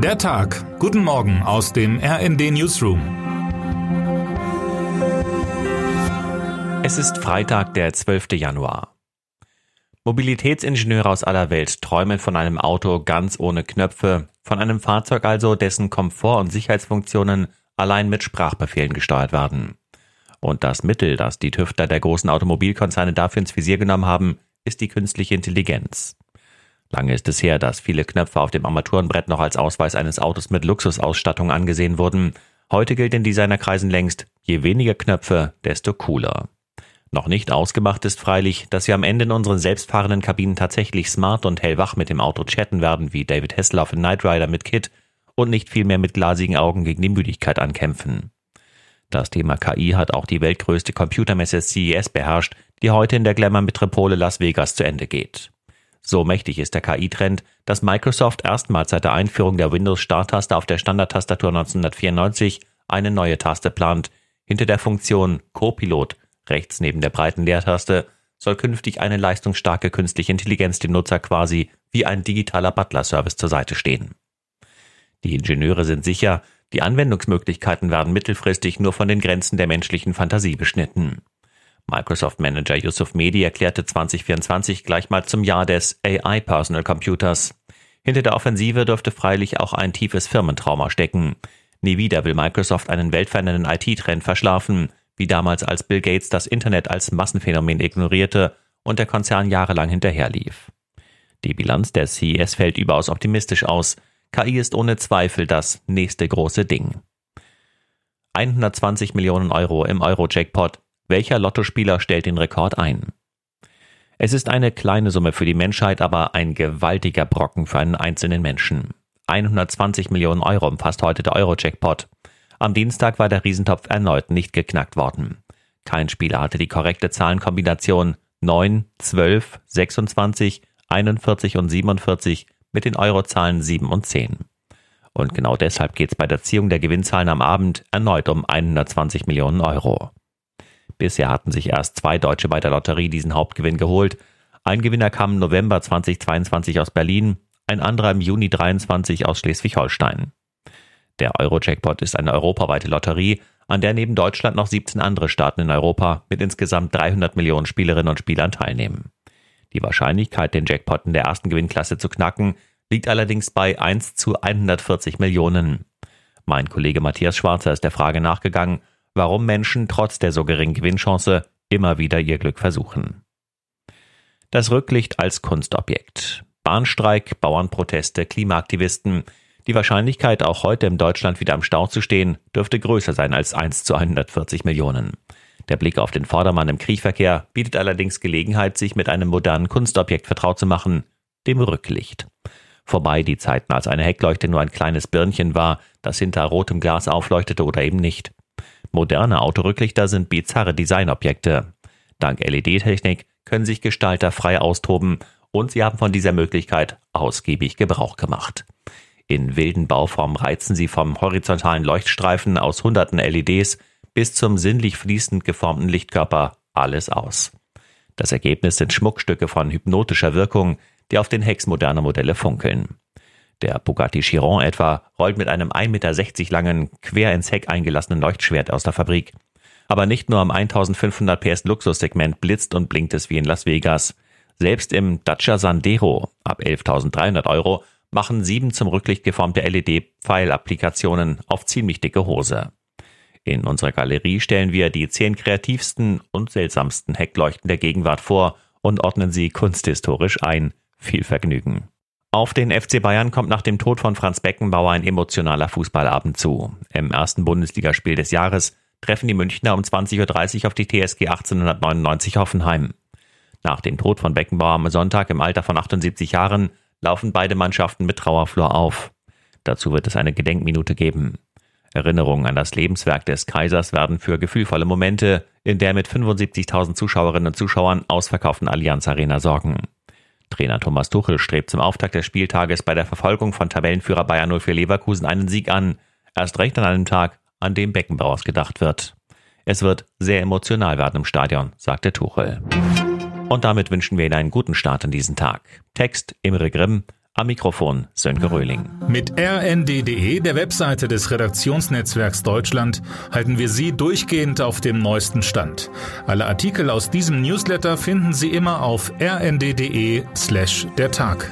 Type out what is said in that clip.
Der Tag. Guten Morgen aus dem RND Newsroom. Es ist Freitag, der 12. Januar. Mobilitätsingenieure aus aller Welt träumen von einem Auto ganz ohne Knöpfe, von einem Fahrzeug also, dessen Komfort und Sicherheitsfunktionen allein mit Sprachbefehlen gesteuert werden. Und das Mittel, das die Tüftler der großen Automobilkonzerne dafür ins Visier genommen haben, ist die künstliche Intelligenz. Lange ist es her, dass viele Knöpfe auf dem Armaturenbrett noch als Ausweis eines Autos mit Luxusausstattung angesehen wurden. Heute gilt in Designerkreisen längst, je weniger Knöpfe, desto cooler. Noch nicht ausgemacht ist freilich, dass wir am Ende in unseren selbstfahrenden Kabinen tatsächlich smart und hellwach mit dem Auto chatten werden, wie David Hasselhoff in Knight Rider mit Kit und nicht vielmehr mit glasigen Augen gegen die Müdigkeit ankämpfen. Das Thema KI hat auch die weltgrößte Computermesse CES beherrscht, die heute in der Glamour-Metropole Las Vegas zu Ende geht. So mächtig ist der KI-Trend, dass Microsoft erstmals seit der Einführung der Windows-Starttaste auf der Standardtastatur 1994 eine neue Taste plant. Hinter der Funktion Copilot, rechts neben der breiten Leertaste, soll künftig eine leistungsstarke künstliche Intelligenz dem Nutzer quasi wie ein digitaler Butler-Service zur Seite stehen. Die Ingenieure sind sicher, die Anwendungsmöglichkeiten werden mittelfristig nur von den Grenzen der menschlichen Fantasie beschnitten. Microsoft-Manager Yusuf Mehdi erklärte 2024 gleich mal zum Jahr des AI Personal Computers. Hinter der Offensive dürfte freilich auch ein tiefes Firmentrauma stecken. Nie wieder will Microsoft einen weltverändernden IT-Trend verschlafen, wie damals als Bill Gates das Internet als Massenphänomen ignorierte und der Konzern jahrelang hinterherlief. Die Bilanz der CES fällt überaus optimistisch aus. KI ist ohne Zweifel das nächste große Ding. 120 Millionen Euro im Euro-Jackpot. Welcher Lottospieler stellt den Rekord ein? Es ist eine kleine Summe für die Menschheit, aber ein gewaltiger Brocken für einen einzelnen Menschen. 120 Millionen Euro umfasst heute der Euro-Jackpot. Am Dienstag war der Riesentopf erneut nicht geknackt worden. Kein Spieler hatte die korrekte Zahlenkombination 9, 12, 26, 41 und 47 mit den Eurozahlen 7 und 10. Und genau deshalb geht es bei der Ziehung der Gewinnzahlen am Abend erneut um 120 Millionen Euro. Bisher hatten sich erst zwei Deutsche bei der Lotterie diesen Hauptgewinn geholt. Ein Gewinner kam im November 2022 aus Berlin, ein anderer im Juni 23 aus Schleswig-Holstein. Der Euro-Jackpot ist eine europaweite Lotterie, an der neben Deutschland noch 17 andere Staaten in Europa mit insgesamt 300 Millionen Spielerinnen und Spielern teilnehmen. Die Wahrscheinlichkeit, den Jackpot in der ersten Gewinnklasse zu knacken, liegt allerdings bei 1 zu 140 Millionen. Mein Kollege Matthias Schwarzer ist der Frage nachgegangen, warum Menschen trotz der so geringen Gewinnchance immer wieder ihr Glück versuchen. Das Rücklicht als Kunstobjekt. Bahnstreik, Bauernproteste, Klimaaktivisten. Die Wahrscheinlichkeit, auch heute in Deutschland wieder am Stau zu stehen, dürfte größer sein als 1 zu 140 Millionen. Der Blick auf den Vordermann im Kriechverkehr bietet allerdings Gelegenheit, sich mit einem modernen Kunstobjekt vertraut zu machen, dem Rücklicht. Vorbei die Zeiten, als eine Heckleuchte nur ein kleines Birnchen war, das hinter rotem Glas aufleuchtete oder eben nicht. Moderne Autorücklichter sind bizarre Designobjekte. Dank LED-Technik können sich Gestalter frei austoben und sie haben von dieser Möglichkeit ausgiebig Gebrauch gemacht. In wilden Bauformen reizen sie vom horizontalen Leuchtstreifen aus hunderten LEDs bis zum sinnlich fließend geformten Lichtkörper alles aus. Das Ergebnis sind Schmuckstücke von hypnotischer Wirkung, die auf den Hex moderner Modelle funkeln. Der Bugatti Chiron etwa rollt mit einem 1,60 Meter langen, quer ins Heck eingelassenen Leuchtschwert aus der Fabrik. Aber nicht nur am 1500 PS Luxussegment blitzt und blinkt es wie in Las Vegas. Selbst im Dacia Sandero ab 11.300 Euro machen sieben zum Rücklicht geformte LED-Pfeilapplikationen auf ziemlich dicke Hose. In unserer Galerie stellen wir die zehn kreativsten und seltsamsten Heckleuchten der Gegenwart vor und ordnen sie kunsthistorisch ein. Viel Vergnügen. Auf den FC Bayern kommt nach dem Tod von Franz Beckenbauer ein emotionaler Fußballabend zu. Im ersten Bundesligaspiel des Jahres treffen die Münchner um 20.30 Uhr auf die TSG 1899 Hoffenheim. Nach dem Tod von Beckenbauer am Sonntag im Alter von 78 Jahren laufen beide Mannschaften mit Trauerflor auf. Dazu wird es eine Gedenkminute geben. Erinnerungen an das Lebenswerk des Kaisers werden für gefühlvolle Momente in der mit 75.000 Zuschauerinnen und Zuschauern ausverkauften Allianz Arena sorgen. Trainer Thomas Tuchel strebt zum Auftakt des Spieltages bei der Verfolgung von Tabellenführer Bayern 04 Leverkusen einen Sieg an, erst recht an einem Tag, an dem Beckenbauers gedacht wird. Es wird sehr emotional werden im Stadion, sagte Tuchel. Und damit wünschen wir Ihnen einen guten Start in diesen Tag. Text Imre Grimm, Am Mikrofon Sönke Röhling. Mit rnd.de, der Webseite des Redaktionsnetzwerks Deutschland, halten wir Sie durchgehend auf dem neuesten Stand. Alle Artikel aus diesem Newsletter finden Sie immer auf rnd.de slash der Tag.